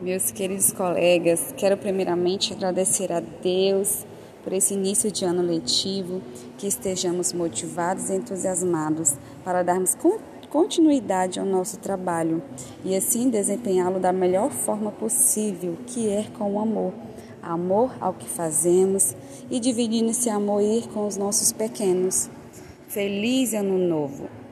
Meus queridos colegas, quero primeiramente agradecer a Deus por esse início de ano letivo, que estejamos motivados e entusiasmados para darmos continuidade ao nosso trabalho e assim desempenhá-lo da melhor forma possível, que é com amor. Amor ao que fazemos e dividindo esse amor ir com os nossos pequenos. Feliz Ano Novo!